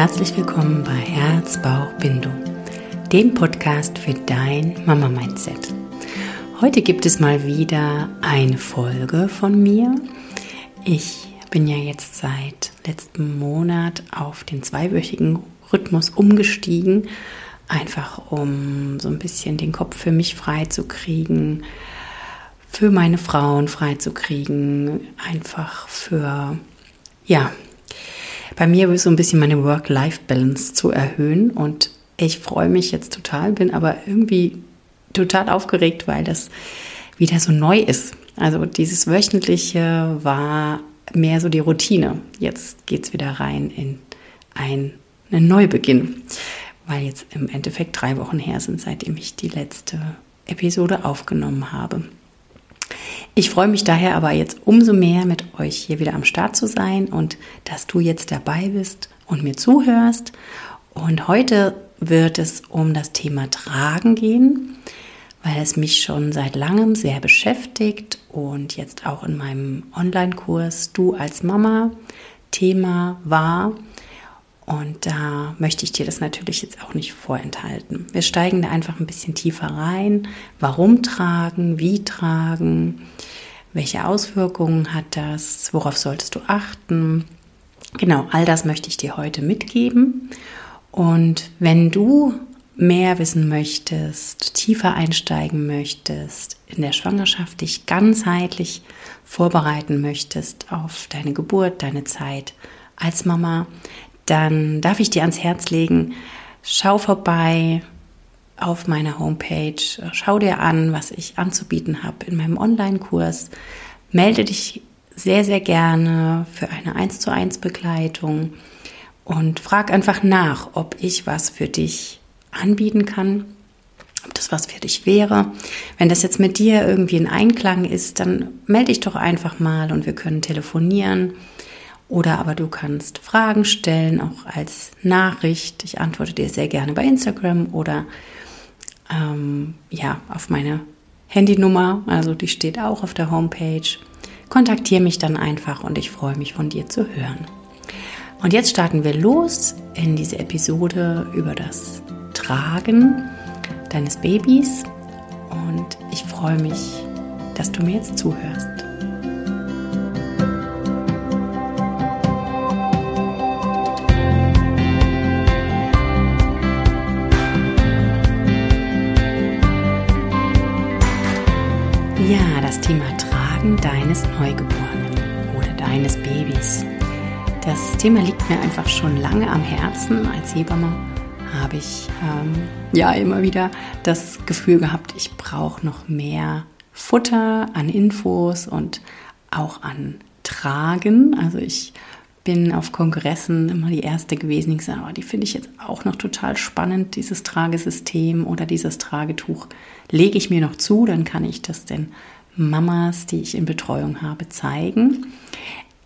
Herzlich willkommen bei Herz, Bauch, Bindung, dem Podcast für dein Mama-Mindset. Heute gibt es mal wieder eine Folge von mir. Ich bin ja jetzt seit letztem Monat auf den zweiwöchigen Rhythmus umgestiegen, einfach um so ein bisschen den Kopf für mich frei zu kriegen, für meine Frauen frei zu kriegen, einfach für ja, bei mir so ein bisschen meine Work-Life-Balance zu erhöhen. Und ich freue mich jetzt total, bin aber irgendwie total aufgeregt, weil das wieder so neu ist. Also dieses wöchentliche war mehr so die Routine. Jetzt geht es wieder rein in ein, einen Neubeginn, weil jetzt im Endeffekt drei Wochen her sind, seitdem ich die letzte Episode aufgenommen habe. Ich freue mich daher aber jetzt umso mehr, mit euch hier wieder am Start zu sein und dass du jetzt dabei bist und mir zuhörst. Und heute wird es um das Thema Tragen gehen, weil es mich schon seit langem sehr beschäftigt und jetzt auch in meinem Online-Kurs Du als Mama Thema war. Und da möchte ich dir das natürlich jetzt auch nicht vorenthalten. Wir steigen da einfach ein bisschen tiefer rein. Warum tragen? Wie tragen? Welche Auswirkungen hat das? Worauf solltest du achten? Genau, all das möchte ich dir heute mitgeben. Und wenn du mehr wissen möchtest, tiefer einsteigen möchtest, in der Schwangerschaft dich ganzheitlich vorbereiten möchtest auf deine Geburt, deine Zeit als Mama, dann darf ich dir ans Herz legen, schau vorbei auf meiner Homepage, schau dir an, was ich anzubieten habe in meinem Online-Kurs, melde dich sehr, sehr gerne für eine 1 zu 1 Begleitung und frag einfach nach, ob ich was für dich anbieten kann, ob das was für dich wäre. Wenn das jetzt mit dir irgendwie in Einklang ist, dann melde dich doch einfach mal und wir können telefonieren. Oder aber du kannst Fragen stellen, auch als Nachricht. Ich antworte dir sehr gerne bei Instagram oder ähm, ja, auf meine Handynummer. Also die steht auch auf der Homepage. Kontaktiere mich dann einfach und ich freue mich von dir zu hören. Und jetzt starten wir los in diese Episode über das Tragen deines Babys. Und ich freue mich, dass du mir jetzt zuhörst. Thema Tragen deines Neugeborenen oder deines Babys. Das Thema liegt mir einfach schon lange am Herzen. Als Hebamme habe ich ähm, ja immer wieder das Gefühl gehabt, ich brauche noch mehr Futter an Infos und auch an Tragen. Also ich bin auf Kongressen immer die erste gewesen, die gesagt, oh, die finde ich jetzt auch noch total spannend, dieses Tragesystem oder dieses Tragetuch. Lege ich mir noch zu, dann kann ich das den Mamas, die ich in Betreuung habe, zeigen.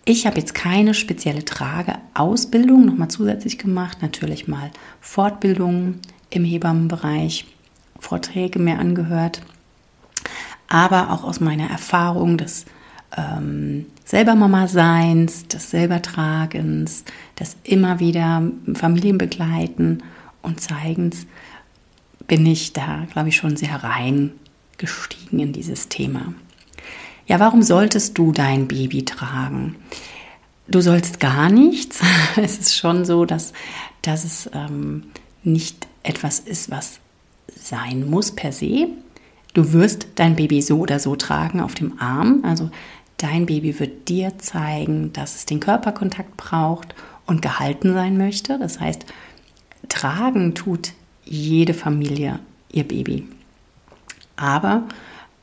Ich habe jetzt keine spezielle Trageausbildung nochmal zusätzlich gemacht, natürlich mal Fortbildungen im Hebammenbereich, Vorträge mehr angehört, aber auch aus meiner Erfahrung des ähm, selber Mama Seins, des Selbertragens, des immer wieder Familienbegleiten und Zeigens, bin ich da, glaube ich, schon sehr reingestiegen in dieses Thema. Ja, warum solltest du dein Baby tragen? Du sollst gar nichts. Es ist schon so, dass, dass es ähm, nicht etwas ist, was sein muss per se. Du wirst dein Baby so oder so tragen auf dem Arm. Also Dein Baby wird dir zeigen, dass es den Körperkontakt braucht und gehalten sein möchte. Das heißt, tragen tut jede Familie ihr Baby. Aber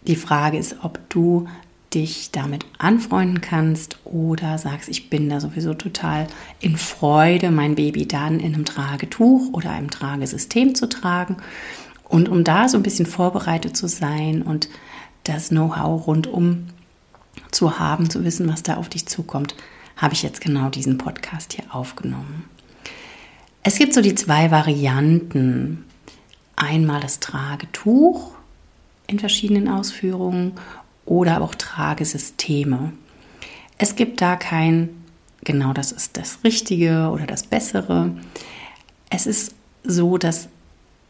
die Frage ist, ob du dich damit anfreunden kannst oder sagst, ich bin da sowieso total in Freude, mein Baby dann in einem Tragetuch oder einem Tragesystem zu tragen. Und um da so ein bisschen vorbereitet zu sein und das Know-how rundum zu haben, zu wissen, was da auf dich zukommt, habe ich jetzt genau diesen Podcast hier aufgenommen. Es gibt so die zwei Varianten. Einmal das Tragetuch in verschiedenen Ausführungen oder auch Tragesysteme. Es gibt da kein genau das ist das Richtige oder das Bessere. Es ist so, dass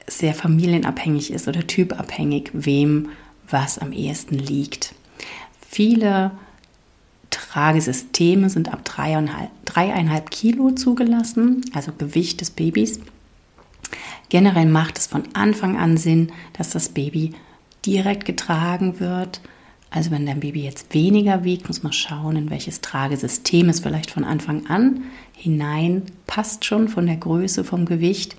es sehr familienabhängig ist oder typabhängig, wem was am ehesten liegt. Viele Tragesysteme sind ab dreieinhalb, dreieinhalb Kilo zugelassen, also Gewicht des Babys. Generell macht es von Anfang an Sinn, dass das Baby direkt getragen wird. Also wenn dein Baby jetzt weniger wiegt, muss man schauen, in welches Tragesystem es vielleicht von Anfang an hinein passt schon von der Größe, vom Gewicht.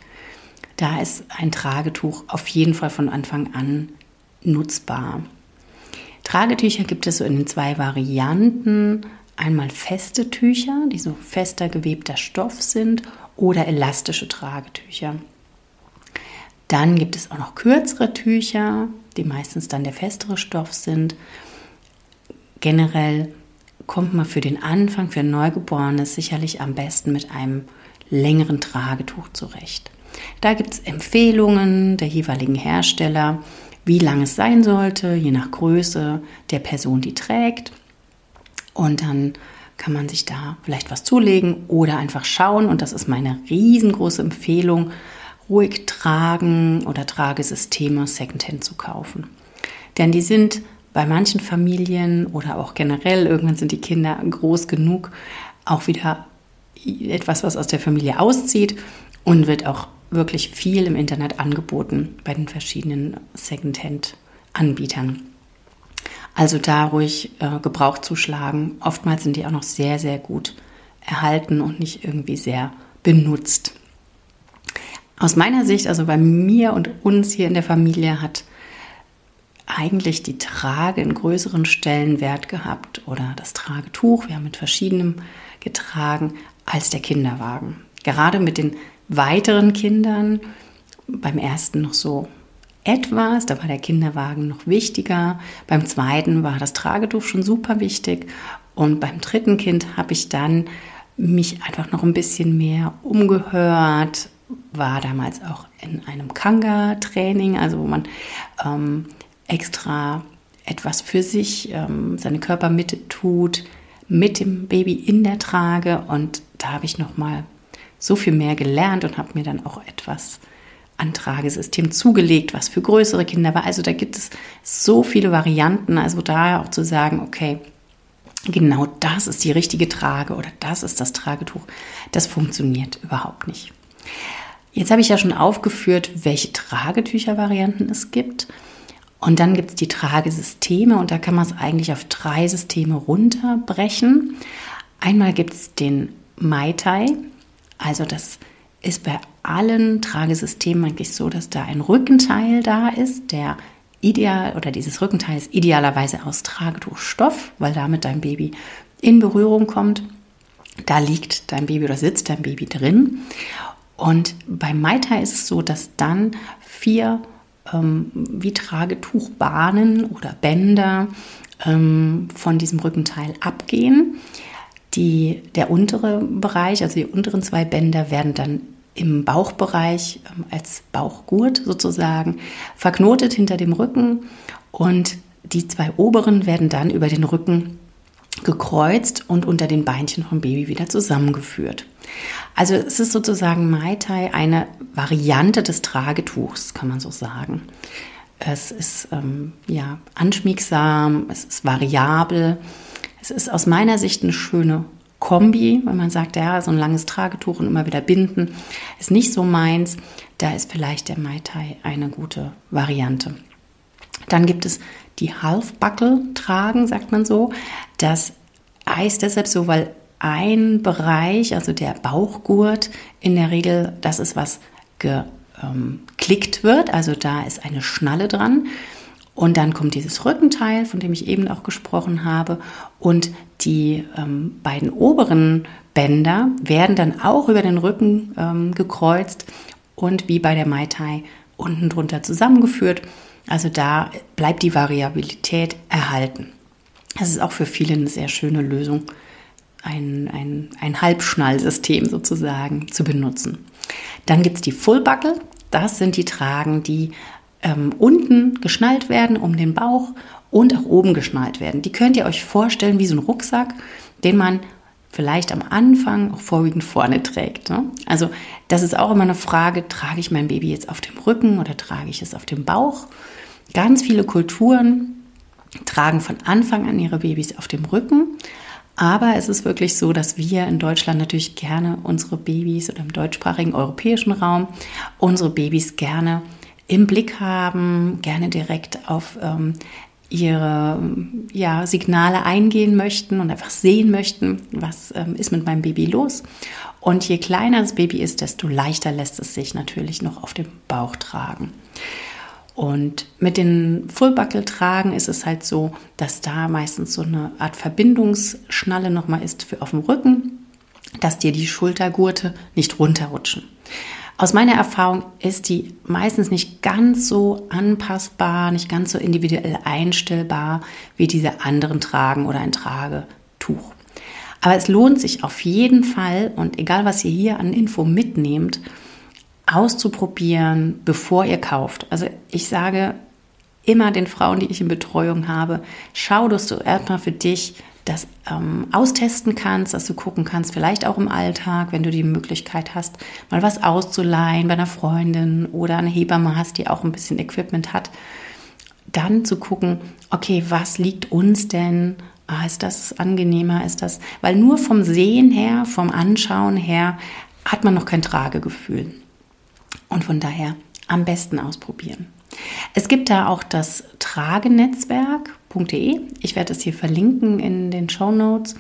Da ist ein Tragetuch auf jeden Fall von Anfang an nutzbar. Tragetücher gibt es so in zwei Varianten. Einmal feste Tücher, die so fester gewebter Stoff sind, oder elastische Tragetücher. Dann gibt es auch noch kürzere Tücher, die meistens dann der festere Stoff sind. Generell kommt man für den Anfang, für ein Neugeborenes sicherlich am besten mit einem längeren Tragetuch zurecht. Da gibt es Empfehlungen der jeweiligen Hersteller wie lang es sein sollte, je nach Größe der Person, die trägt. Und dann kann man sich da vielleicht was zulegen oder einfach schauen. Und das ist meine riesengroße Empfehlung, ruhig tragen oder Tragesysteme Secondhand zu kaufen. Denn die sind bei manchen Familien oder auch generell, irgendwann sind die Kinder groß genug, auch wieder etwas, was aus der Familie auszieht und wird auch wirklich viel im Internet angeboten bei den verschiedenen Secondhand-Anbietern. Also da ruhig äh, Gebrauch zuschlagen. Oftmals sind die auch noch sehr, sehr gut erhalten und nicht irgendwie sehr benutzt. Aus meiner Sicht, also bei mir und uns hier in der Familie, hat eigentlich die Trage einen größeren Stellenwert gehabt oder das Tragetuch, wir haben mit verschiedenem getragen, als der Kinderwagen. Gerade mit den weiteren Kindern, beim ersten noch so etwas, da war der Kinderwagen noch wichtiger, beim zweiten war das Tragetuch schon super wichtig. Und beim dritten Kind habe ich dann mich einfach noch ein bisschen mehr umgehört, war damals auch in einem Kanga-Training, also wo man ähm, extra etwas für sich, ähm, seine Körpermitte tut, mit dem Baby in der Trage und da habe ich noch mal so viel mehr gelernt und habe mir dann auch etwas an Tragesystem zugelegt, was für größere Kinder war. Also da gibt es so viele Varianten. Also daher auch zu sagen, okay, genau das ist die richtige Trage oder das ist das Tragetuch, das funktioniert überhaupt nicht. Jetzt habe ich ja schon aufgeführt, welche Tragetüchervarianten es gibt. Und dann gibt es die Tragesysteme und da kann man es eigentlich auf drei Systeme runterbrechen. Einmal gibt es den Mai Tai, also das ist bei allen Tragesystemen eigentlich so, dass da ein Rückenteil da ist, der ideal oder dieses Rückenteil ist idealerweise aus Tragetuchstoff, weil damit dein Baby in Berührung kommt. Da liegt dein Baby oder sitzt dein Baby drin. Und beim Maita ist es so, dass dann vier ähm, wie Tragetuchbahnen oder Bänder ähm, von diesem Rückenteil abgehen. Die, der untere Bereich, also die unteren zwei Bänder, werden dann im Bauchbereich ähm, als Bauchgurt sozusagen verknotet hinter dem Rücken und die zwei oberen werden dann über den Rücken gekreuzt und unter den Beinchen vom Baby wieder zusammengeführt. Also es ist sozusagen Mai Tai eine Variante des Tragetuchs, kann man so sagen. Es ist ähm, ja anschmiegsam, es ist variabel es ist aus meiner Sicht eine schöne Kombi, wenn man sagt, ja, so ein langes Tragetuch und immer wieder binden, ist nicht so meins. Da ist vielleicht der Mai Tai eine gute Variante. Dann gibt es die Halfbuckle tragen, sagt man so. Das heißt deshalb so, weil ein Bereich, also der Bauchgurt, in der Regel, das ist was geklickt ähm, wird, also da ist eine Schnalle dran. Und dann kommt dieses Rückenteil, von dem ich eben auch gesprochen habe. Und die ähm, beiden oberen Bänder werden dann auch über den Rücken ähm, gekreuzt und wie bei der Mai Tai unten drunter zusammengeführt. Also da bleibt die Variabilität erhalten. Das ist auch für viele eine sehr schöne Lösung, ein, ein, ein Halbschnallsystem sozusagen zu benutzen. Dann gibt es die Full Buckle. Das sind die Tragen, die ähm, unten geschnallt werden um den Bauch und auch oben geschnallt werden. Die könnt ihr euch vorstellen wie so ein Rucksack, den man vielleicht am Anfang auch vorwiegend vorne trägt. Ne? Also das ist auch immer eine Frage, trage ich mein Baby jetzt auf dem Rücken oder trage ich es auf dem Bauch? Ganz viele Kulturen tragen von Anfang an ihre Babys auf dem Rücken. Aber es ist wirklich so, dass wir in Deutschland natürlich gerne unsere Babys oder im deutschsprachigen europäischen Raum unsere Babys gerne im Blick haben, gerne direkt auf ähm, ihre ja, Signale eingehen möchten und einfach sehen möchten, was ähm, ist mit meinem Baby los. Und je kleiner das Baby ist, desto leichter lässt es sich natürlich noch auf dem Bauch tragen. Und mit den Fullbuckle-Tragen ist es halt so, dass da meistens so eine Art Verbindungsschnalle nochmal ist für auf dem Rücken, dass dir die Schultergurte nicht runterrutschen. Aus meiner Erfahrung ist die meistens nicht ganz so anpassbar, nicht ganz so individuell einstellbar wie diese anderen Tragen oder ein Tragetuch. Aber es lohnt sich auf jeden Fall und egal was ihr hier an Info mitnehmt, auszuprobieren, bevor ihr kauft. Also ich sage immer den Frauen, die ich in Betreuung habe, schau, dass du erstmal für dich das ähm, austesten kannst, dass du gucken kannst, vielleicht auch im Alltag, wenn du die Möglichkeit hast, mal was auszuleihen bei einer Freundin oder eine Hebamme hast, die auch ein bisschen Equipment hat, dann zu gucken, okay, was liegt uns denn? Ah, ist das angenehmer? Ist das, weil nur vom Sehen her, vom Anschauen her, hat man noch kein Tragegefühl. Und von daher am besten ausprobieren. Es gibt da auch das Tragenetzwerk.de. Ich werde es hier verlinken in den Show Notes.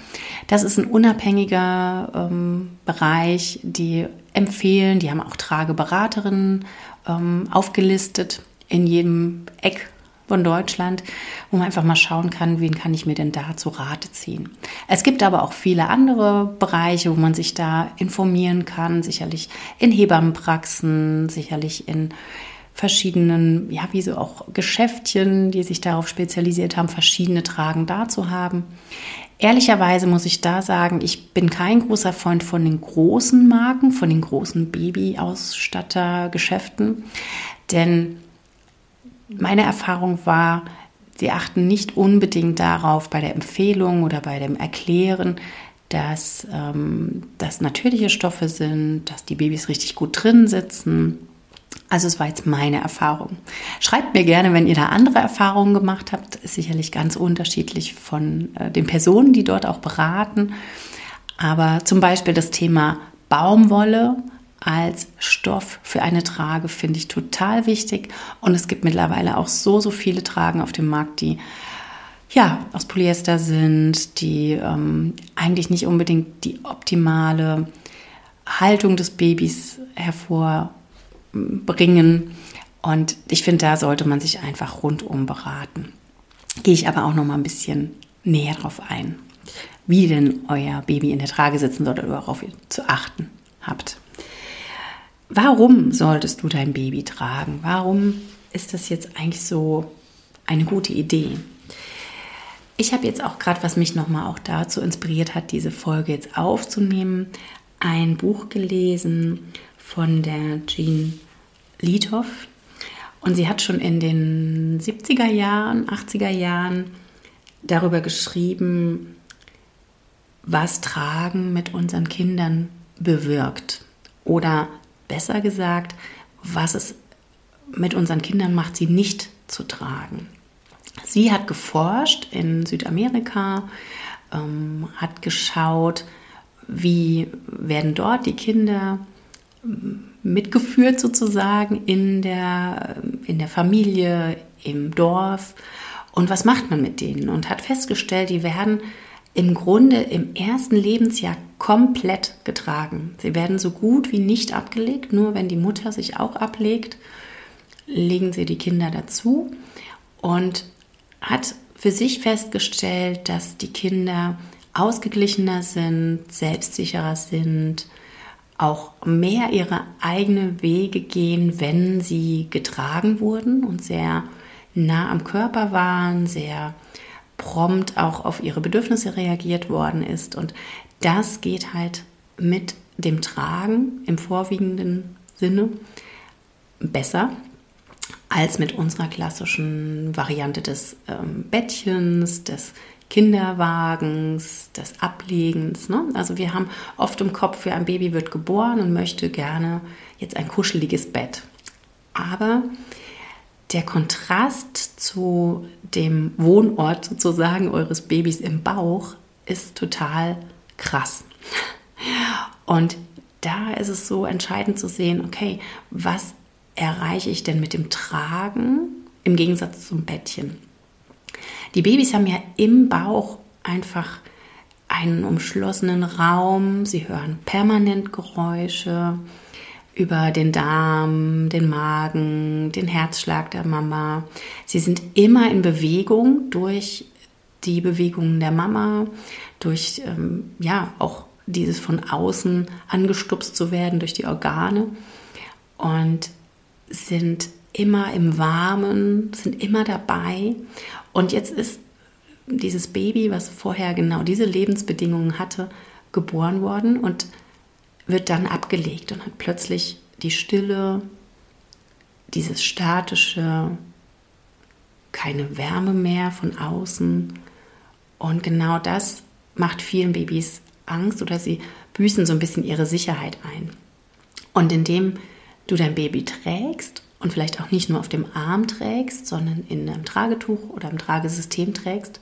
Das ist ein unabhängiger ähm, Bereich, die empfehlen, die haben auch Trageberaterinnen ähm, aufgelistet in jedem Eck von Deutschland, wo man einfach mal schauen kann, wen kann ich mir denn da zu Rate ziehen. Es gibt aber auch viele andere Bereiche, wo man sich da informieren kann, sicherlich in Hebammenpraxen, sicherlich in verschiedenen, ja, wie so auch Geschäftchen, die sich darauf spezialisiert haben, verschiedene Tragen da zu haben. Ehrlicherweise muss ich da sagen, ich bin kein großer Freund von den großen Marken, von den großen Babyausstattergeschäften, denn meine Erfahrung war, sie achten nicht unbedingt darauf bei der Empfehlung oder bei dem Erklären, dass ähm, das natürliche Stoffe sind, dass die Babys richtig gut drin sitzen also es war jetzt meine Erfahrung. Schreibt mir gerne, wenn ihr da andere Erfahrungen gemacht habt. Ist sicherlich ganz unterschiedlich von äh, den Personen, die dort auch beraten. Aber zum Beispiel das Thema Baumwolle als Stoff für eine Trage finde ich total wichtig. Und es gibt mittlerweile auch so, so viele Tragen auf dem Markt, die ja, aus Polyester sind, die ähm, eigentlich nicht unbedingt die optimale Haltung des Babys hervor bringen. Und ich finde, da sollte man sich einfach rundum beraten. Gehe ich aber auch noch mal ein bisschen näher drauf ein, wie denn euer Baby in der Trage sitzen soll oder darauf zu achten habt. Warum solltest du dein Baby tragen? Warum ist das jetzt eigentlich so eine gute Idee? Ich habe jetzt auch gerade, was mich nochmal auch dazu inspiriert hat, diese Folge jetzt aufzunehmen, ein Buch gelesen von der Jean Liedhoff. Und sie hat schon in den 70er Jahren, 80er Jahren darüber geschrieben, was Tragen mit unseren Kindern bewirkt. Oder besser gesagt, was es mit unseren Kindern macht, sie nicht zu tragen. Sie hat geforscht in Südamerika, ähm, hat geschaut, wie werden dort die Kinder mitgeführt sozusagen in der, in der Familie, im Dorf. Und was macht man mit denen? Und hat festgestellt, die werden im Grunde im ersten Lebensjahr komplett getragen. Sie werden so gut wie nicht abgelegt, nur wenn die Mutter sich auch ablegt, legen sie die Kinder dazu und hat für sich festgestellt, dass die Kinder ausgeglichener sind, selbstsicherer sind, auch mehr ihre eigenen Wege gehen, wenn sie getragen wurden und sehr nah am Körper waren, sehr prompt auch auf ihre Bedürfnisse reagiert worden ist. Und das geht halt mit dem Tragen im vorwiegenden Sinne besser als mit unserer klassischen Variante des ähm, Bettchens, des Kinderwagens, des Ablegens. Ne? Also wir haben oft im Kopf, ja, ein Baby wird geboren und möchte gerne jetzt ein kuscheliges Bett. Aber der Kontrast zu dem Wohnort sozusagen eures Babys im Bauch ist total krass. Und da ist es so entscheidend zu sehen, okay, was erreiche ich denn mit dem Tragen im Gegensatz zum Bettchen? Die Babys haben ja im Bauch einfach einen umschlossenen Raum, sie hören permanent Geräusche über den Darm, den Magen, den Herzschlag der Mama. Sie sind immer in Bewegung durch die Bewegungen der Mama, durch ähm, ja auch dieses von außen angestupst zu werden durch die Organe und sind immer im Warmen, sind immer dabei. Und jetzt ist dieses Baby, was vorher genau diese Lebensbedingungen hatte, geboren worden und wird dann abgelegt und hat plötzlich die Stille, dieses statische, keine Wärme mehr von außen. Und genau das macht vielen Babys Angst oder sie büßen so ein bisschen ihre Sicherheit ein. Und indem du dein Baby trägst und vielleicht auch nicht nur auf dem Arm trägst, sondern in einem Tragetuch oder im Tragesystem trägst,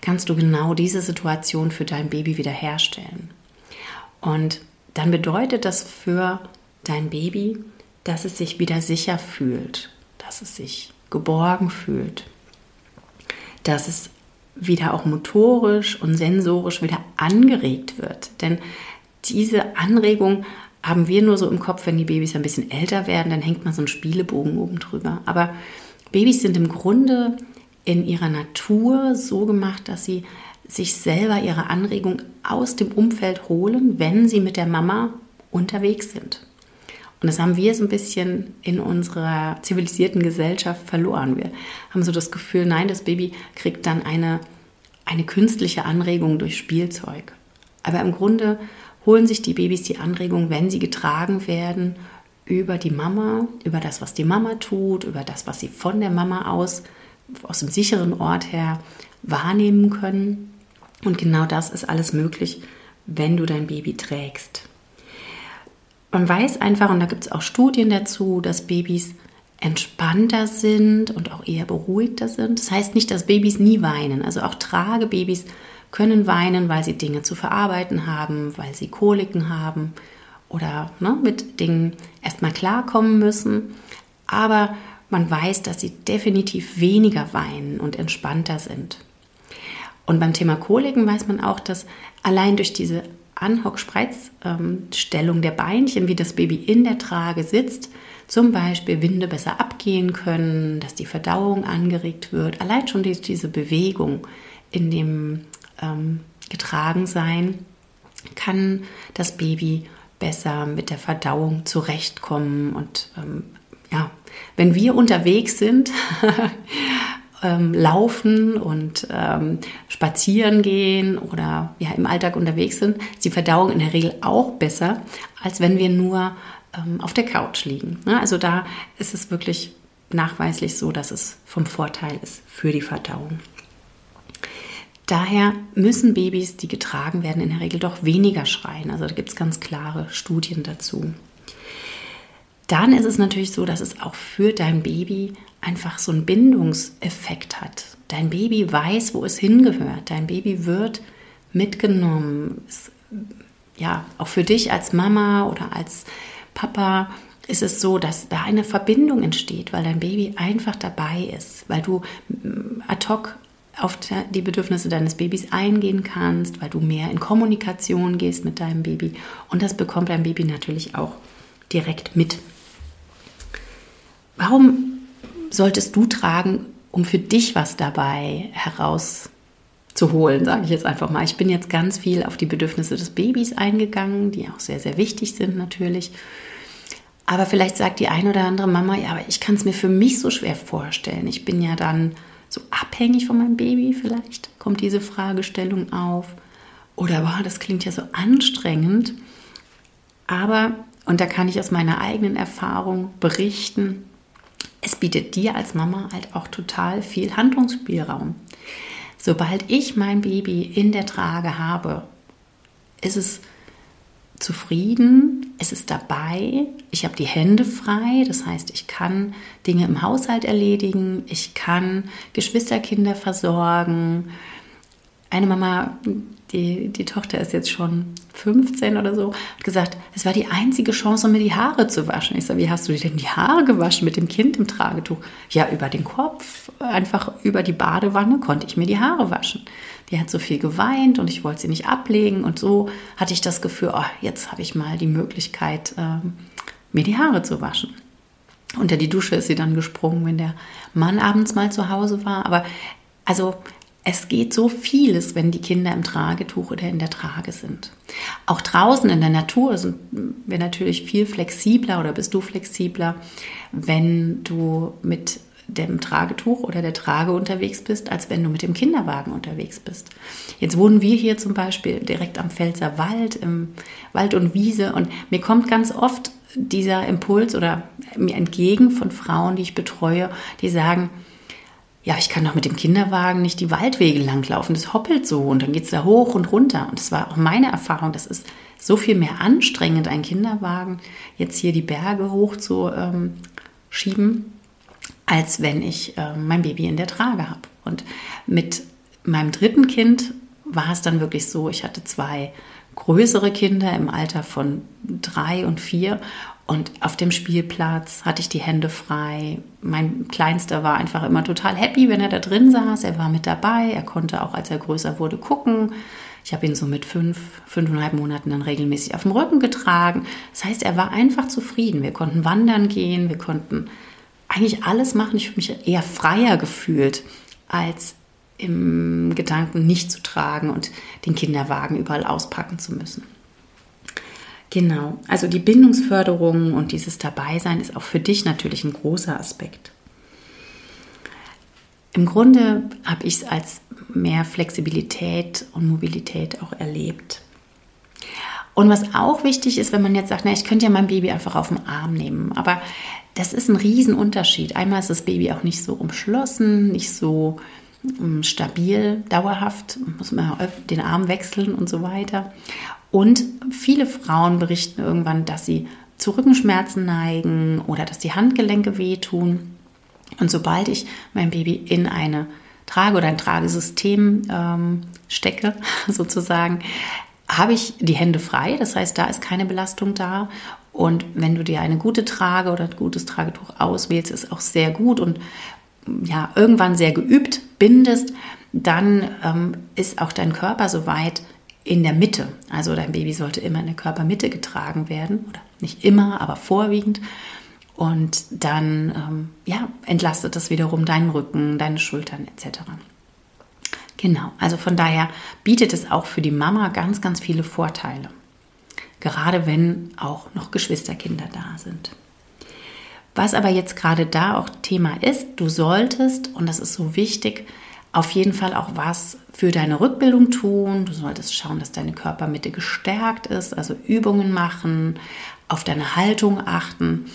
kannst du genau diese Situation für dein Baby wiederherstellen. Und dann bedeutet das für dein Baby, dass es sich wieder sicher fühlt, dass es sich geborgen fühlt, dass es wieder auch motorisch und sensorisch wieder angeregt wird. Denn diese Anregung haben wir nur so im Kopf, wenn die Babys ein bisschen älter werden, dann hängt man so einen Spielebogen oben drüber. Aber Babys sind im Grunde in ihrer Natur so gemacht, dass sie sich selber ihre Anregung aus dem Umfeld holen, wenn sie mit der Mama unterwegs sind. Und das haben wir so ein bisschen in unserer zivilisierten Gesellschaft verloren. Wir haben so das Gefühl, nein, das Baby kriegt dann eine, eine künstliche Anregung durch Spielzeug. Aber im Grunde holen sich die Babys die Anregung, wenn sie getragen werden, über die Mama, über das, was die Mama tut, über das, was sie von der Mama aus, aus dem sicheren Ort her wahrnehmen können. Und genau das ist alles möglich, wenn du dein Baby trägst. Man weiß einfach, und da gibt es auch Studien dazu, dass Babys entspannter sind und auch eher beruhigter sind. Das heißt nicht, dass Babys nie weinen. Also auch Tragebabys können weinen, weil sie Dinge zu verarbeiten haben, weil sie Koliken haben oder ne, mit Dingen erstmal klarkommen müssen. Aber man weiß, dass sie definitiv weniger weinen und entspannter sind. Und beim Thema Koliken weiß man auch, dass allein durch diese Anhock-Spreizstellung der Beinchen, wie das Baby in der Trage sitzt, zum Beispiel Winde besser abgehen können, dass die Verdauung angeregt wird. Allein schon durch diese Bewegung in dem ähm, Getragensein kann das Baby besser mit der Verdauung zurechtkommen. Und ähm, ja, wenn wir unterwegs sind, ähm, laufen und ähm, spazieren gehen oder ja, im Alltag unterwegs sind, ist die Verdauung in der Regel auch besser, als wenn wir nur ähm, auf der Couch liegen. Ne? Also da ist es wirklich nachweislich so, dass es vom Vorteil ist für die Verdauung. Daher müssen Babys, die getragen werden, in der Regel doch weniger schreien. Also da gibt es ganz klare Studien dazu. Dann ist es natürlich so, dass es auch für dein Baby einfach so einen Bindungseffekt hat. Dein Baby weiß, wo es hingehört. Dein Baby wird mitgenommen. Es, ja, auch für dich als Mama oder als Papa ist es so, dass da eine Verbindung entsteht, weil dein Baby einfach dabei ist, weil du mm, ad hoc auf die Bedürfnisse deines Babys eingehen kannst, weil du mehr in Kommunikation gehst mit deinem Baby und das bekommt dein Baby natürlich auch direkt mit. Warum solltest du tragen, um für dich was dabei herauszuholen, sage ich jetzt einfach mal. Ich bin jetzt ganz viel auf die Bedürfnisse des Babys eingegangen, die auch sehr, sehr wichtig sind natürlich. Aber vielleicht sagt die eine oder andere Mama, ja, aber ich kann es mir für mich so schwer vorstellen. Ich bin ja dann so abhängig von meinem Baby, vielleicht kommt diese Fragestellung auf. Oder, boah, das klingt ja so anstrengend. Aber, und da kann ich aus meiner eigenen Erfahrung berichten, es bietet dir als Mama halt auch total viel Handlungsspielraum. Sobald ich mein Baby in der Trage habe, ist es zufrieden, es ist dabei, ich habe die Hände frei, das heißt, ich kann Dinge im Haushalt erledigen, ich kann Geschwisterkinder versorgen. Eine Mama, die, die Tochter ist jetzt schon 15 oder so, hat gesagt, es war die einzige Chance, um mir die Haare zu waschen. Ich sage, wie hast du dir denn die Haare gewaschen mit dem Kind im Tragetuch? Ja, über den Kopf, einfach über die Badewanne konnte ich mir die Haare waschen. Die hat so viel geweint und ich wollte sie nicht ablegen und so hatte ich das Gefühl, oh, jetzt habe ich mal die Möglichkeit, ähm, mir die Haare zu waschen. Unter die Dusche ist sie dann gesprungen, wenn der Mann abends mal zu Hause war. Aber also es geht so vieles, wenn die Kinder im Tragetuch oder in der Trage sind. Auch draußen in der Natur sind wir natürlich viel flexibler oder bist du flexibler, wenn du mit dem Tragetuch oder der Trage unterwegs bist, als wenn du mit dem Kinderwagen unterwegs bist. Jetzt wohnen wir hier zum Beispiel direkt am Pfälzer Wald, im Wald und Wiese und mir kommt ganz oft dieser Impuls oder mir entgegen von Frauen, die ich betreue, die sagen, ja, ich kann doch mit dem Kinderwagen nicht die Waldwege langlaufen, das hoppelt so und dann geht es da hoch und runter. Und das war auch meine Erfahrung, das ist so viel mehr anstrengend, ein Kinderwagen jetzt hier die Berge hoch zu ähm, schieben, als wenn ich äh, mein Baby in der Trage habe. Und mit meinem dritten Kind war es dann wirklich so, ich hatte zwei größere Kinder im Alter von drei und vier und auf dem Spielplatz hatte ich die Hände frei. Mein Kleinster war einfach immer total happy, wenn er da drin saß. Er war mit dabei. Er konnte auch, als er größer wurde, gucken. Ich habe ihn so mit fünf, fünfeinhalb Monaten dann regelmäßig auf dem Rücken getragen. Das heißt, er war einfach zufrieden. Wir konnten wandern gehen. Wir konnten eigentlich alles machen. Ich habe mich eher freier gefühlt, als im Gedanken nicht zu tragen und den Kinderwagen überall auspacken zu müssen. Genau, also die Bindungsförderung und dieses Dabeisein ist auch für dich natürlich ein großer Aspekt. Im Grunde habe ich es als mehr Flexibilität und Mobilität auch erlebt. Und was auch wichtig ist, wenn man jetzt sagt, na, ich könnte ja mein Baby einfach auf den Arm nehmen, aber das ist ein Riesenunterschied. Einmal ist das Baby auch nicht so umschlossen, nicht so ähm, stabil, dauerhaft, muss man den Arm wechseln und so weiter. Und viele Frauen berichten irgendwann, dass sie zu Rückenschmerzen neigen oder dass die Handgelenke wehtun. Und sobald ich mein Baby in eine Trage oder ein Tragesystem ähm, stecke, sozusagen, habe ich die Hände frei. Das heißt, da ist keine Belastung da. Und wenn du dir eine gute Trage oder ein gutes Tragetuch auswählst, ist auch sehr gut und ja, irgendwann sehr geübt bindest, dann ähm, ist auch dein Körper soweit in der Mitte. Also dein Baby sollte immer in der Körpermitte getragen werden oder nicht immer, aber vorwiegend. Und dann ähm, ja, entlastet das wiederum deinen Rücken, deine Schultern etc. Genau, also von daher bietet es auch für die Mama ganz, ganz viele Vorteile. Gerade wenn auch noch Geschwisterkinder da sind. Was aber jetzt gerade da auch Thema ist, du solltest, und das ist so wichtig, auf jeden Fall auch was für deine Rückbildung tun. Du solltest schauen, dass deine Körpermitte gestärkt ist, also Übungen machen, auf deine Haltung achten,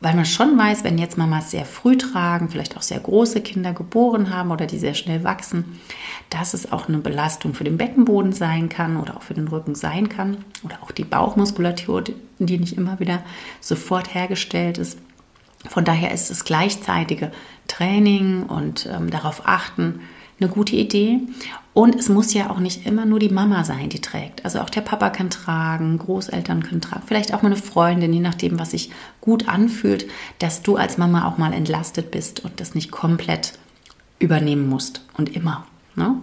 weil man schon weiß, wenn jetzt Mamas sehr früh tragen, vielleicht auch sehr große Kinder geboren haben oder die sehr schnell wachsen, dass es auch eine Belastung für den Beckenboden sein kann oder auch für den Rücken sein kann oder auch die Bauchmuskulatur, die nicht immer wieder sofort hergestellt ist. Von daher ist das gleichzeitige Training und ähm, darauf achten, eine gute Idee. Und es muss ja auch nicht immer nur die Mama sein, die trägt. Also auch der Papa kann tragen, Großeltern können tragen, vielleicht auch mal eine Freundin, je nachdem, was sich gut anfühlt, dass du als Mama auch mal entlastet bist und das nicht komplett übernehmen musst und immer. Ne?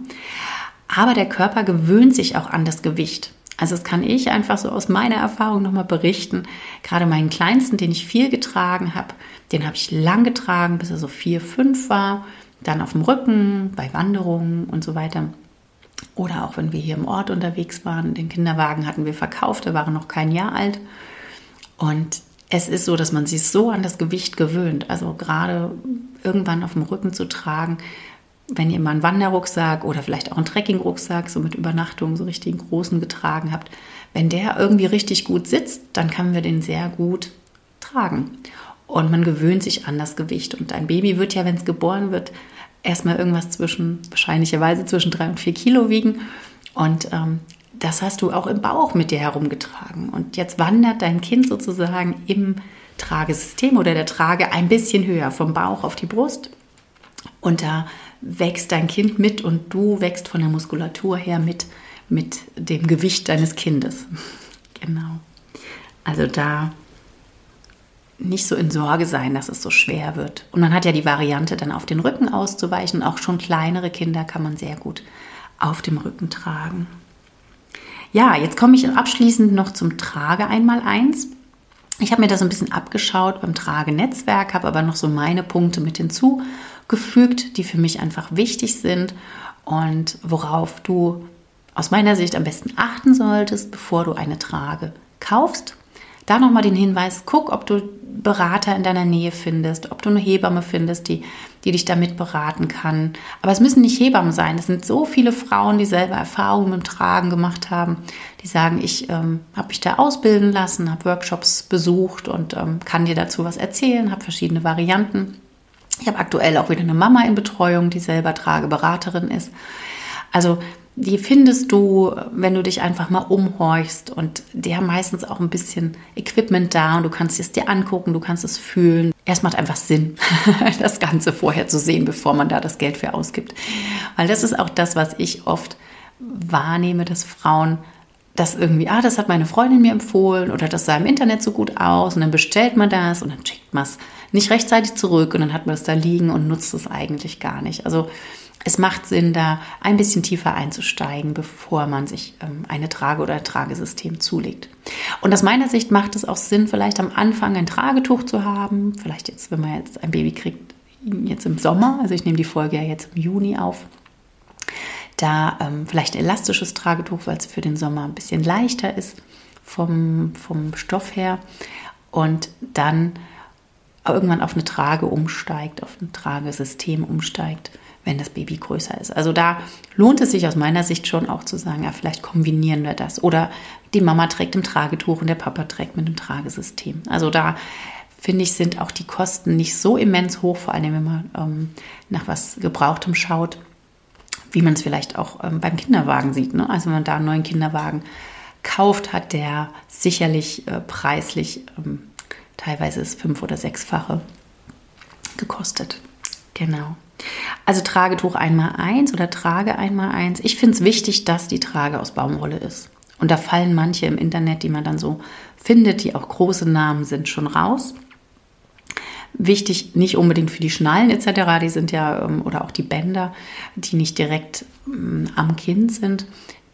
Aber der Körper gewöhnt sich auch an das Gewicht. Also das kann ich einfach so aus meiner Erfahrung nochmal berichten. Gerade meinen Kleinsten, den ich viel getragen habe, den habe ich lang getragen, bis er so vier, fünf war dann auf dem Rücken, bei Wanderungen und so weiter. Oder auch wenn wir hier im Ort unterwegs waren, den Kinderwagen hatten wir verkauft, der war noch kein Jahr alt. Und es ist so, dass man sich so an das Gewicht gewöhnt. Also gerade irgendwann auf dem Rücken zu tragen, wenn ihr mal einen Wanderrucksack oder vielleicht auch einen Trekkingrucksack, so mit Übernachtung, so richtig großen getragen habt, wenn der irgendwie richtig gut sitzt, dann können wir den sehr gut tragen und man gewöhnt sich an das Gewicht. Und ein Baby wird ja, wenn es geboren wird, erstmal irgendwas zwischen, wahrscheinlicherweise zwischen drei und vier Kilo wiegen. Und ähm, das hast du auch im Bauch mit dir herumgetragen. Und jetzt wandert dein Kind sozusagen im Tragesystem oder der Trage ein bisschen höher, vom Bauch auf die Brust. Und da wächst dein Kind mit und du wächst von der Muskulatur her mit, mit dem Gewicht deines Kindes. genau. Also da nicht so in Sorge sein, dass es so schwer wird. Und man hat ja die Variante, dann auf den Rücken auszuweichen. Auch schon kleinere Kinder kann man sehr gut auf dem Rücken tragen. Ja, jetzt komme ich abschließend noch zum Trage einmal eins. Ich habe mir das ein bisschen abgeschaut beim Tragenetzwerk, habe aber noch so meine Punkte mit hinzugefügt, die für mich einfach wichtig sind und worauf du aus meiner Sicht am besten achten solltest, bevor du eine Trage kaufst. Da nochmal den Hinweis, guck, ob du Berater in deiner Nähe findest, ob du eine Hebamme findest, die, die dich damit beraten kann. Aber es müssen nicht Hebammen sein. Es sind so viele Frauen, die selber Erfahrungen dem Tragen gemacht haben, die sagen, ich ähm, habe mich da ausbilden lassen, habe Workshops besucht und ähm, kann dir dazu was erzählen, habe verschiedene Varianten. Ich habe aktuell auch wieder eine Mama in Betreuung, die selber Trageberaterin ist. Also die findest du, wenn du dich einfach mal umhorchst und die haben meistens auch ein bisschen Equipment da und du kannst es dir angucken, du kannst es fühlen. Es macht einfach Sinn, das Ganze vorher zu sehen, bevor man da das Geld für ausgibt. Weil das ist auch das, was ich oft wahrnehme, dass Frauen das irgendwie, ah, das hat meine Freundin mir empfohlen oder das sah im Internet so gut aus und dann bestellt man das und dann schickt man es nicht rechtzeitig zurück und dann hat man es da liegen und nutzt es eigentlich gar nicht. Also es macht Sinn, da ein bisschen tiefer einzusteigen, bevor man sich ähm, eine Trage oder ein Tragesystem zulegt. Und aus meiner Sicht macht es auch Sinn, vielleicht am Anfang ein Tragetuch zu haben. Vielleicht jetzt, wenn man jetzt ein Baby kriegt, jetzt im Sommer. Also ich nehme die Folge ja jetzt im Juni auf. Da ähm, vielleicht ein elastisches Tragetuch, weil es für den Sommer ein bisschen leichter ist vom, vom Stoff her. Und dann irgendwann auf eine Trage umsteigt, auf ein Tragesystem umsteigt wenn das Baby größer ist. Also da lohnt es sich aus meiner Sicht schon auch zu sagen, ja, vielleicht kombinieren wir das. Oder die Mama trägt im Tragetuch und der Papa trägt mit dem Tragesystem. Also da finde ich, sind auch die Kosten nicht so immens hoch, vor allem wenn man ähm, nach was Gebrauchtem schaut, wie man es vielleicht auch ähm, beim Kinderwagen sieht. Ne? Also wenn man da einen neuen Kinderwagen kauft, hat der sicherlich äh, preislich ähm, teilweise das fünf- oder sechsfache gekostet. Genau. Also Tragetuch einmal eins oder Trage einmal eins. Ich finde es wichtig, dass die Trage aus Baumwolle ist. Und da fallen manche im Internet, die man dann so findet, die auch große Namen sind, schon raus. Wichtig nicht unbedingt für die Schnallen etc., die sind ja, ähm, oder auch die Bänder, die nicht direkt ähm, am Kind sind,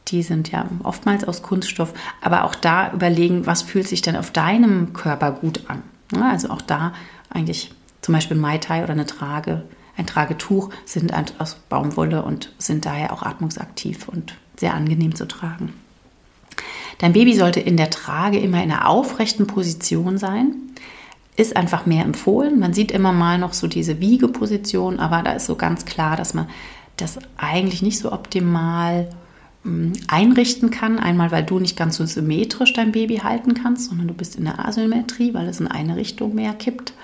die sind ja oftmals aus Kunststoff. Aber auch da überlegen, was fühlt sich denn auf deinem Körper gut an. Also auch da eigentlich zum Beispiel Mai Tai oder eine Trage ein Tragetuch sind aus Baumwolle und sind daher auch atmungsaktiv und sehr angenehm zu tragen. Dein Baby sollte in der Trage immer in einer aufrechten Position sein. Ist einfach mehr empfohlen. Man sieht immer mal noch so diese Wiegeposition, aber da ist so ganz klar, dass man das eigentlich nicht so optimal hm, einrichten kann. Einmal, weil du nicht ganz so symmetrisch dein Baby halten kannst, sondern du bist in der Asymmetrie, weil es in eine Richtung mehr kippt.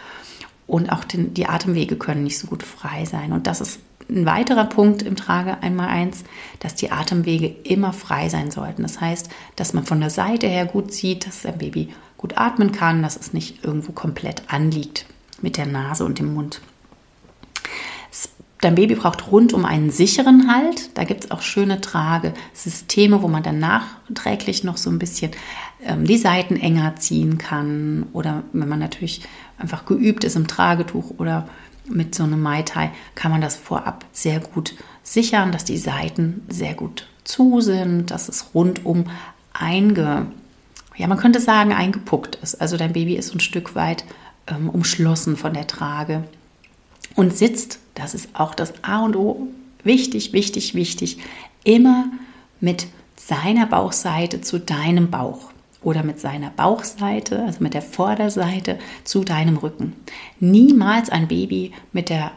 Und auch den, die Atemwege können nicht so gut frei sein. Und das ist ein weiterer Punkt im Trage einmal eins, dass die Atemwege immer frei sein sollten. Das heißt, dass man von der Seite her gut sieht, dass ein Baby gut atmen kann, dass es nicht irgendwo komplett anliegt mit der Nase und dem Mund. Dein Baby braucht rund um einen sicheren Halt. Da gibt es auch schöne Tragesysteme, wo man dann nachträglich noch so ein bisschen ähm, die Seiten enger ziehen kann. Oder wenn man natürlich einfach geübt ist im Tragetuch oder mit so einem Mai Tai, kann man das vorab sehr gut sichern, dass die Seiten sehr gut zu sind, dass es rundum einge, ja, man könnte sagen, eingepuckt ist. Also dein Baby ist ein Stück weit ähm, umschlossen von der Trage und sitzt, das ist auch das A und O, wichtig, wichtig, wichtig, immer mit seiner Bauchseite zu deinem Bauch oder mit seiner Bauchseite, also mit der Vorderseite zu deinem Rücken. Niemals ein Baby mit der,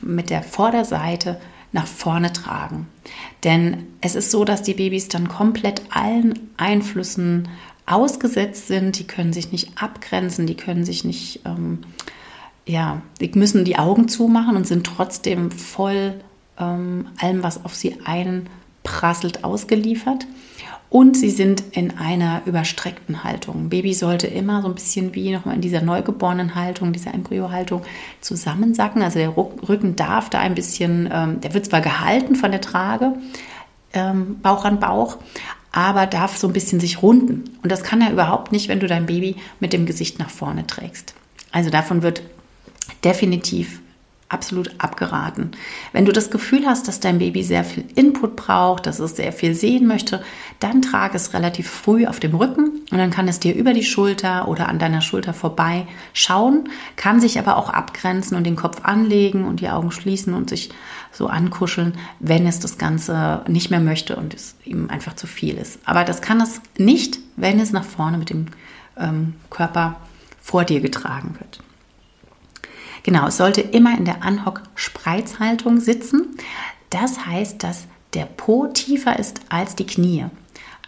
mit der Vorderseite nach vorne tragen. Denn es ist so, dass die Babys dann komplett allen Einflüssen ausgesetzt sind. Die können sich nicht abgrenzen, die können sich nicht ähm, ja, die müssen die Augen zumachen und sind trotzdem voll ähm, allem, was auf sie einprasselt, ausgeliefert. Und sie sind in einer überstreckten Haltung. Baby sollte immer so ein bisschen wie nochmal in dieser neugeborenen Haltung, dieser Embryohaltung zusammensacken. Also der Rücken darf da ein bisschen, ähm, der wird zwar gehalten von der Trage, ähm, Bauch an Bauch, aber darf so ein bisschen sich runden. Und das kann er überhaupt nicht, wenn du dein Baby mit dem Gesicht nach vorne trägst. Also davon wird definitiv absolut abgeraten. Wenn du das Gefühl hast, dass dein Baby sehr viel Input braucht, dass es sehr viel sehen möchte, dann trage es relativ früh auf dem Rücken und dann kann es dir über die Schulter oder an deiner Schulter vorbei schauen, kann sich aber auch abgrenzen und den Kopf anlegen und die Augen schließen und sich so ankuscheln, wenn es das Ganze nicht mehr möchte und es ihm einfach zu viel ist. Aber das kann es nicht, wenn es nach vorne mit dem ähm, Körper vor dir getragen wird. Genau, es sollte immer in der Anhock-Spreizhaltung sitzen. Das heißt, dass der Po tiefer ist als die Knie.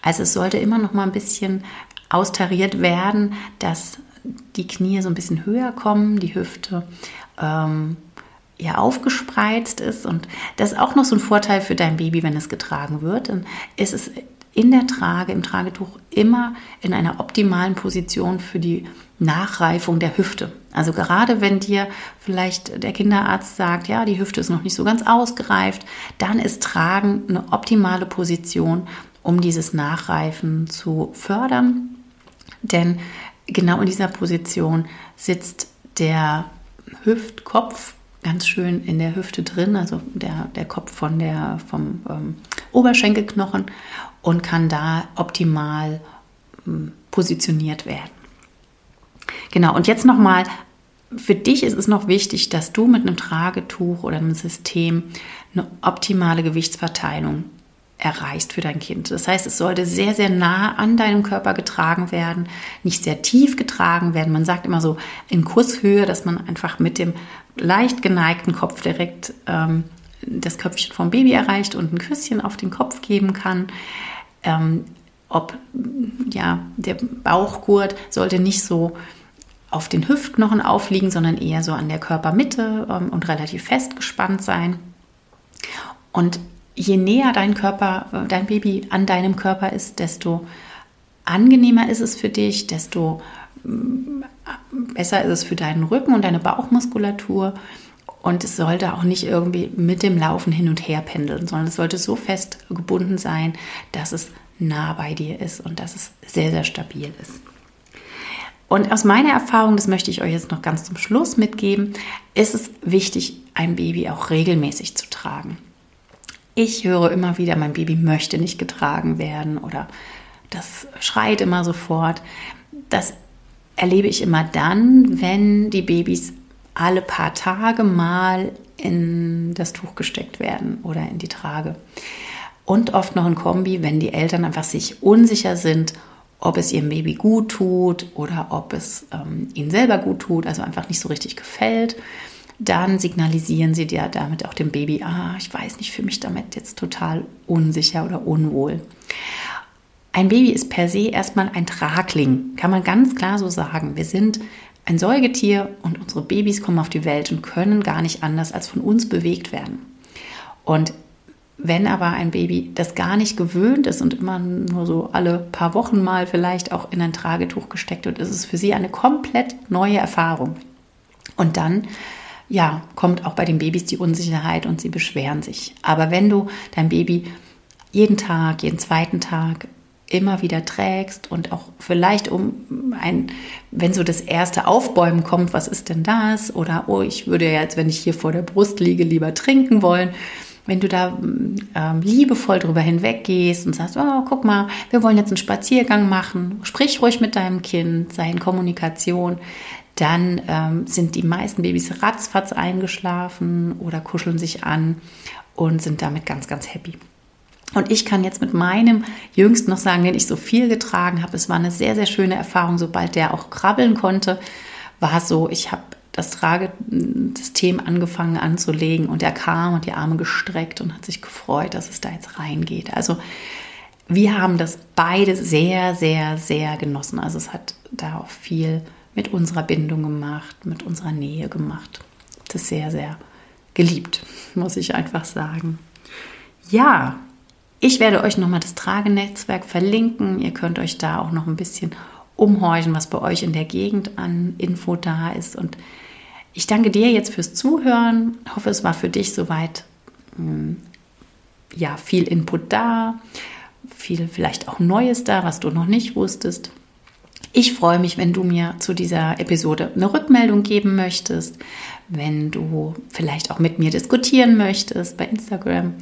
Also es sollte immer noch mal ein bisschen austariert werden, dass die Knie so ein bisschen höher kommen, die Hüfte ähm, ja aufgespreizt ist. Und das ist auch noch so ein Vorteil für dein Baby, wenn es getragen wird. Dann ist es in der Trage, im Tragetuch immer in einer optimalen Position für die Nachreifung der Hüfte. Also gerade wenn dir vielleicht der Kinderarzt sagt, ja, die Hüfte ist noch nicht so ganz ausgereift, dann ist Tragen eine optimale Position, um dieses Nachreifen zu fördern. Denn genau in dieser Position sitzt der Hüftkopf ganz schön in der Hüfte drin, also der, der Kopf von der, vom ähm, Oberschenkelknochen und kann da optimal ähm, positioniert werden. Genau, und jetzt nochmal, für dich ist es noch wichtig, dass du mit einem Tragetuch oder einem System eine optimale Gewichtsverteilung erreichst für dein Kind. Das heißt, es sollte sehr, sehr nah an deinem Körper getragen werden, nicht sehr tief getragen werden. Man sagt immer so in Kurshöhe, dass man einfach mit dem leicht geneigten Kopf direkt ähm, das Köpfchen vom Baby erreicht und ein Küsschen auf den Kopf geben kann. Ähm, ob ja der Bauchgurt sollte nicht so auf den Hüftknochen aufliegen, sondern eher so an der Körpermitte ähm, und relativ fest gespannt sein. Und je näher dein Körper, äh, dein Baby an deinem Körper ist, desto angenehmer ist es für dich, desto mm, besser ist es für deinen Rücken und deine Bauchmuskulatur. Und es sollte auch nicht irgendwie mit dem Laufen hin und her pendeln, sondern es sollte so fest gebunden sein, dass es nah bei dir ist und dass es sehr, sehr stabil ist. Und aus meiner Erfahrung, das möchte ich euch jetzt noch ganz zum Schluss mitgeben, ist es wichtig, ein Baby auch regelmäßig zu tragen. Ich höre immer wieder, mein Baby möchte nicht getragen werden oder das schreit immer sofort. Das erlebe ich immer dann, wenn die Babys alle paar Tage mal in das Tuch gesteckt werden oder in die Trage. Und oft noch ein Kombi, wenn die Eltern einfach sich unsicher sind, ob es ihrem Baby gut tut oder ob es ähm, ihnen selber gut tut, also einfach nicht so richtig gefällt. Dann signalisieren sie dir damit auch dem Baby, ah, ich weiß nicht, fühle mich damit jetzt total unsicher oder unwohl. Ein Baby ist per se erstmal ein Tragling, kann man ganz klar so sagen. Wir sind ein Säugetier und unsere Babys kommen auf die Welt und können gar nicht anders als von uns bewegt werden. Und wenn aber ein Baby das gar nicht gewöhnt ist und immer nur so alle paar Wochen mal vielleicht auch in ein Tragetuch gesteckt wird, ist es für sie eine komplett neue Erfahrung. Und dann, ja, kommt auch bei den Babys die Unsicherheit und sie beschweren sich. Aber wenn du dein Baby jeden Tag, jeden zweiten Tag immer wieder trägst und auch vielleicht um ein, wenn so das erste Aufbäumen kommt, was ist denn das? Oder, oh, ich würde ja jetzt, wenn ich hier vor der Brust liege, lieber trinken wollen wenn du da ähm, liebevoll drüber hinweggehst und sagst, oh, guck mal, wir wollen jetzt einen Spaziergang machen, sprich ruhig mit deinem Kind, sei in Kommunikation, dann ähm, sind die meisten Babys ratzfatz eingeschlafen oder kuscheln sich an und sind damit ganz, ganz happy. Und ich kann jetzt mit meinem Jüngsten noch sagen, den ich so viel getragen habe, es war eine sehr, sehr schöne Erfahrung, sobald der auch krabbeln konnte, war es so, ich habe das Tragesystem angefangen anzulegen und er kam und die Arme gestreckt und hat sich gefreut, dass es da jetzt reingeht. Also wir haben das beide sehr, sehr, sehr genossen. Also es hat da auch viel mit unserer Bindung gemacht, mit unserer Nähe gemacht. Das ist sehr, sehr geliebt, muss ich einfach sagen. Ja, ich werde euch nochmal das Tragenetzwerk verlinken. Ihr könnt euch da auch noch ein bisschen umhorchen, was bei euch in der Gegend an Info da ist. Und ich danke dir jetzt fürs Zuhören. Ich hoffe, es war für dich soweit hm, ja, viel Input da, viel vielleicht auch Neues da, was du noch nicht wusstest. Ich freue mich, wenn du mir zu dieser Episode eine Rückmeldung geben möchtest, wenn du vielleicht auch mit mir diskutieren möchtest bei Instagram,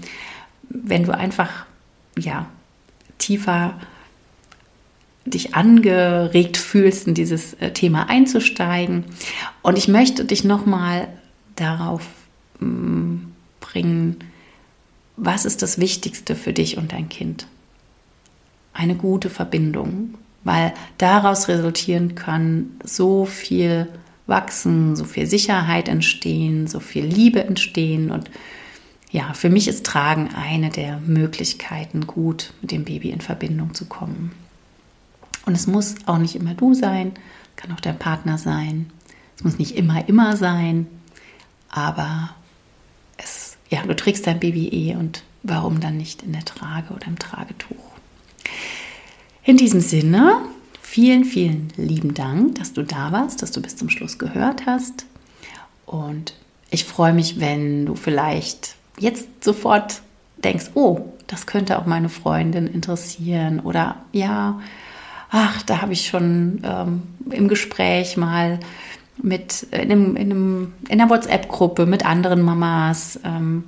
wenn du einfach ja tiefer dich angeregt fühlst, in dieses äh, Thema einzusteigen. Und ich möchte dich nochmal darauf mm, bringen, was ist das Wichtigste für dich und dein Kind? Eine gute Verbindung, weil daraus resultieren kann so viel wachsen, so viel Sicherheit entstehen, so viel Liebe entstehen und ja, für mich ist Tragen eine der Möglichkeiten, gut mit dem Baby in Verbindung zu kommen. Und es muss auch nicht immer du sein, kann auch dein Partner sein. Es muss nicht immer, immer sein, aber es, ja, du trägst dein Baby eh und warum dann nicht in der Trage oder im Tragetuch? In diesem Sinne, vielen, vielen lieben Dank, dass du da warst, dass du bis zum Schluss gehört hast. Und ich freue mich, wenn du vielleicht jetzt sofort denkst, oh, das könnte auch meine Freundin interessieren oder ja, ach, da habe ich schon ähm, im Gespräch mal mit in, einem, in, einem, in einer WhatsApp-Gruppe mit anderen Mamas ähm,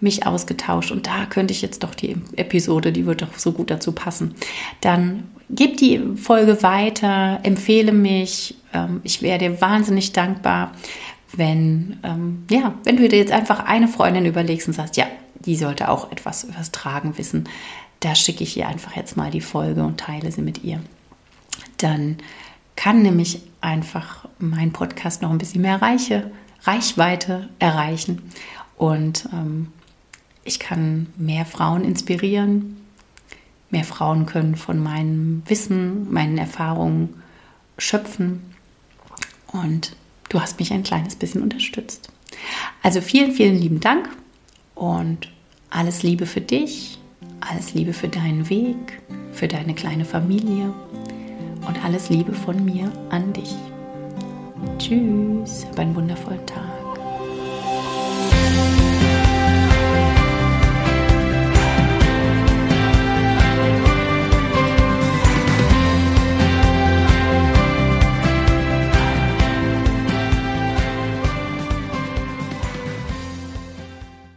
mich ausgetauscht und da könnte ich jetzt doch die Episode, die wird doch so gut dazu passen. Dann gib die Folge weiter, empfehle mich. Ähm, ich wäre dir wahnsinnig dankbar, wenn, ähm, ja, wenn du dir jetzt einfach eine Freundin überlegst und sagst, ja, die sollte auch etwas über das Tragen wissen. Da schicke ich ihr einfach jetzt mal die Folge und teile sie mit ihr dann kann nämlich einfach mein Podcast noch ein bisschen mehr Reiche, Reichweite erreichen und ähm, ich kann mehr Frauen inspirieren. Mehr Frauen können von meinem Wissen, meinen Erfahrungen schöpfen und du hast mich ein kleines bisschen unterstützt. Also vielen, vielen lieben Dank und alles Liebe für dich, alles Liebe für deinen Weg, für deine kleine Familie und alles Liebe von mir an dich. Tschüss, hab einen wundervollen Tag.